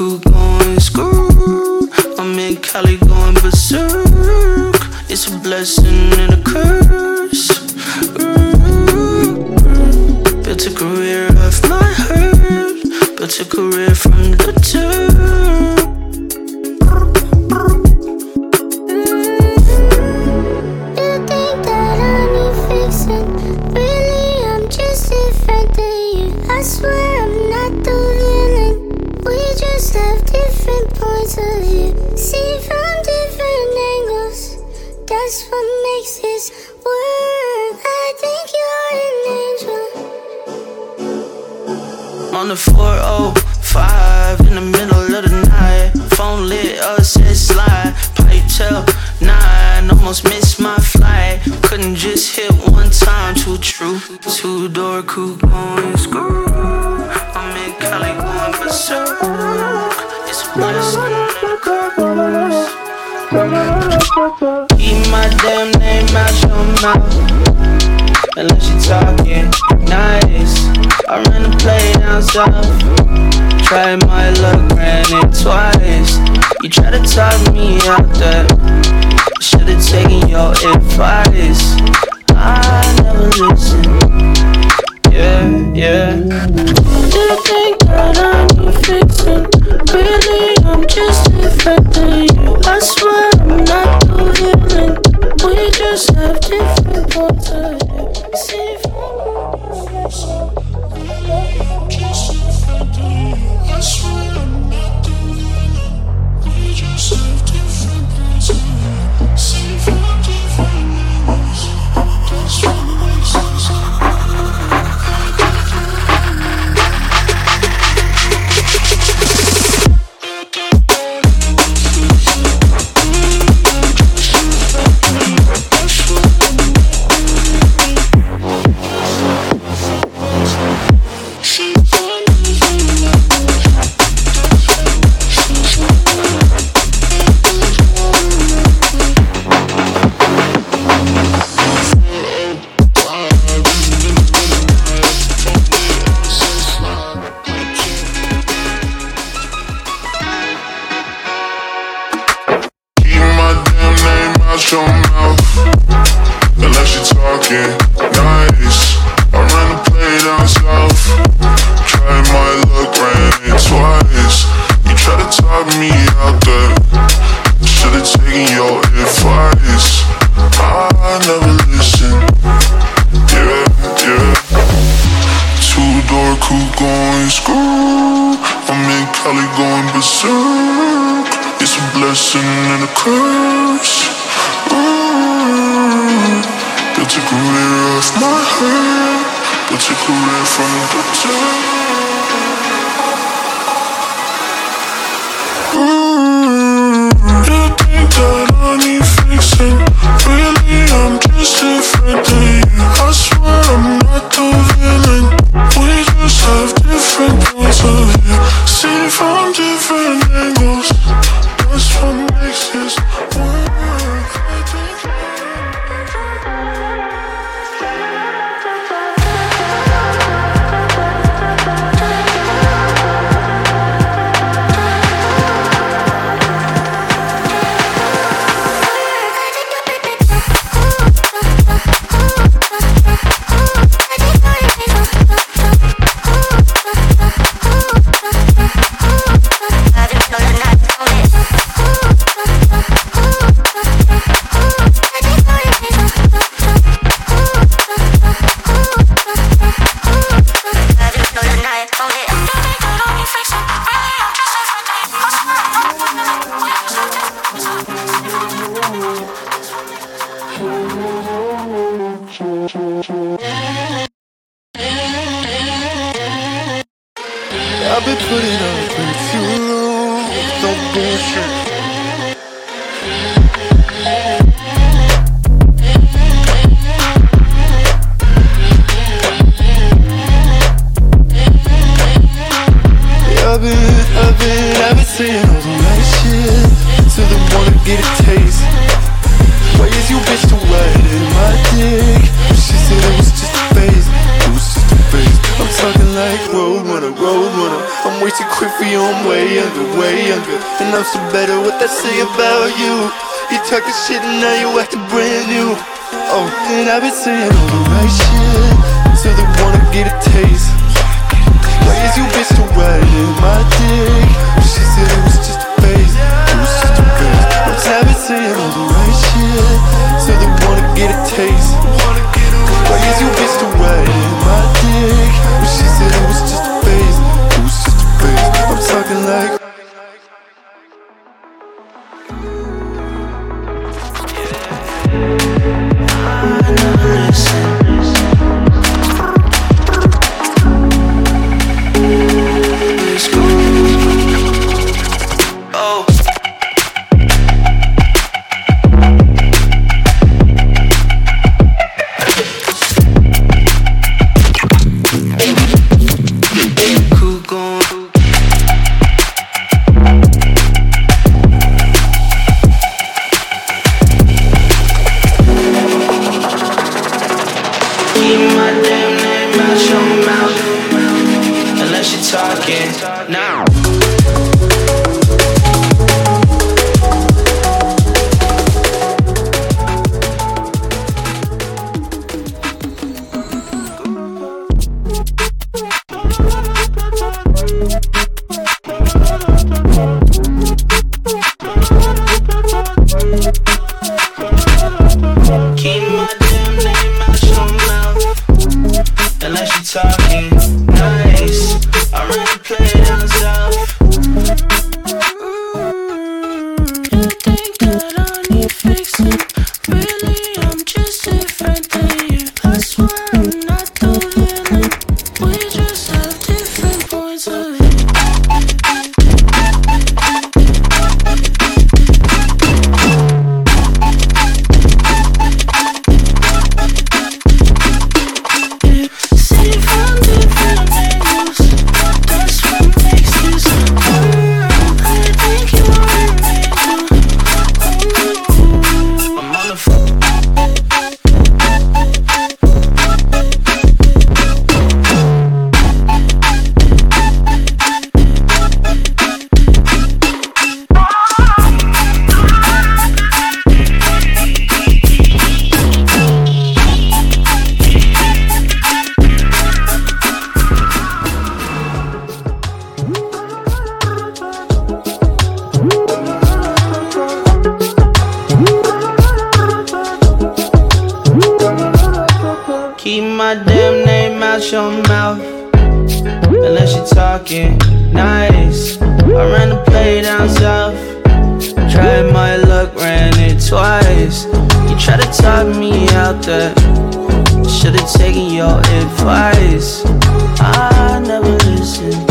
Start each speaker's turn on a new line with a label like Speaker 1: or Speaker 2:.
Speaker 1: cool going screw. I'm in Cali going berserk. It's a blessing and a curse. Mm-hmm. Built a career off my hurt. Built a career from the dirt. On the 405 in the middle of the night. Phone lit up, said slide. Pipe tail nine, almost missed my flight. Couldn't just hit one time, too true. Two door coupe going screw. I'm in Cali going berserk. It's a blessing and a. Keep my damn name out your mouth. Unless you're talking nice. South. Tried my luck, ran it twice. You try to talk me out that. Should've taken your advice. I never listened. Yeah, yeah. Do You think that I
Speaker 2: A career from the dirt.
Speaker 3: I've like roadrunner. I'm way too quick for you, I'm way under, way under. And I'm still better what they say about you. You talking shit and now you acting brand new. Oh, and I've been saying all the right shit, so they wanna get a taste. Why is you bitch to ride in my dick? She said talking
Speaker 1: now. your mouth unless you're talking nice. I ran the play down south, tried my luck, ran it twice. You try to talk me out there, should've taken your advice. I never listened.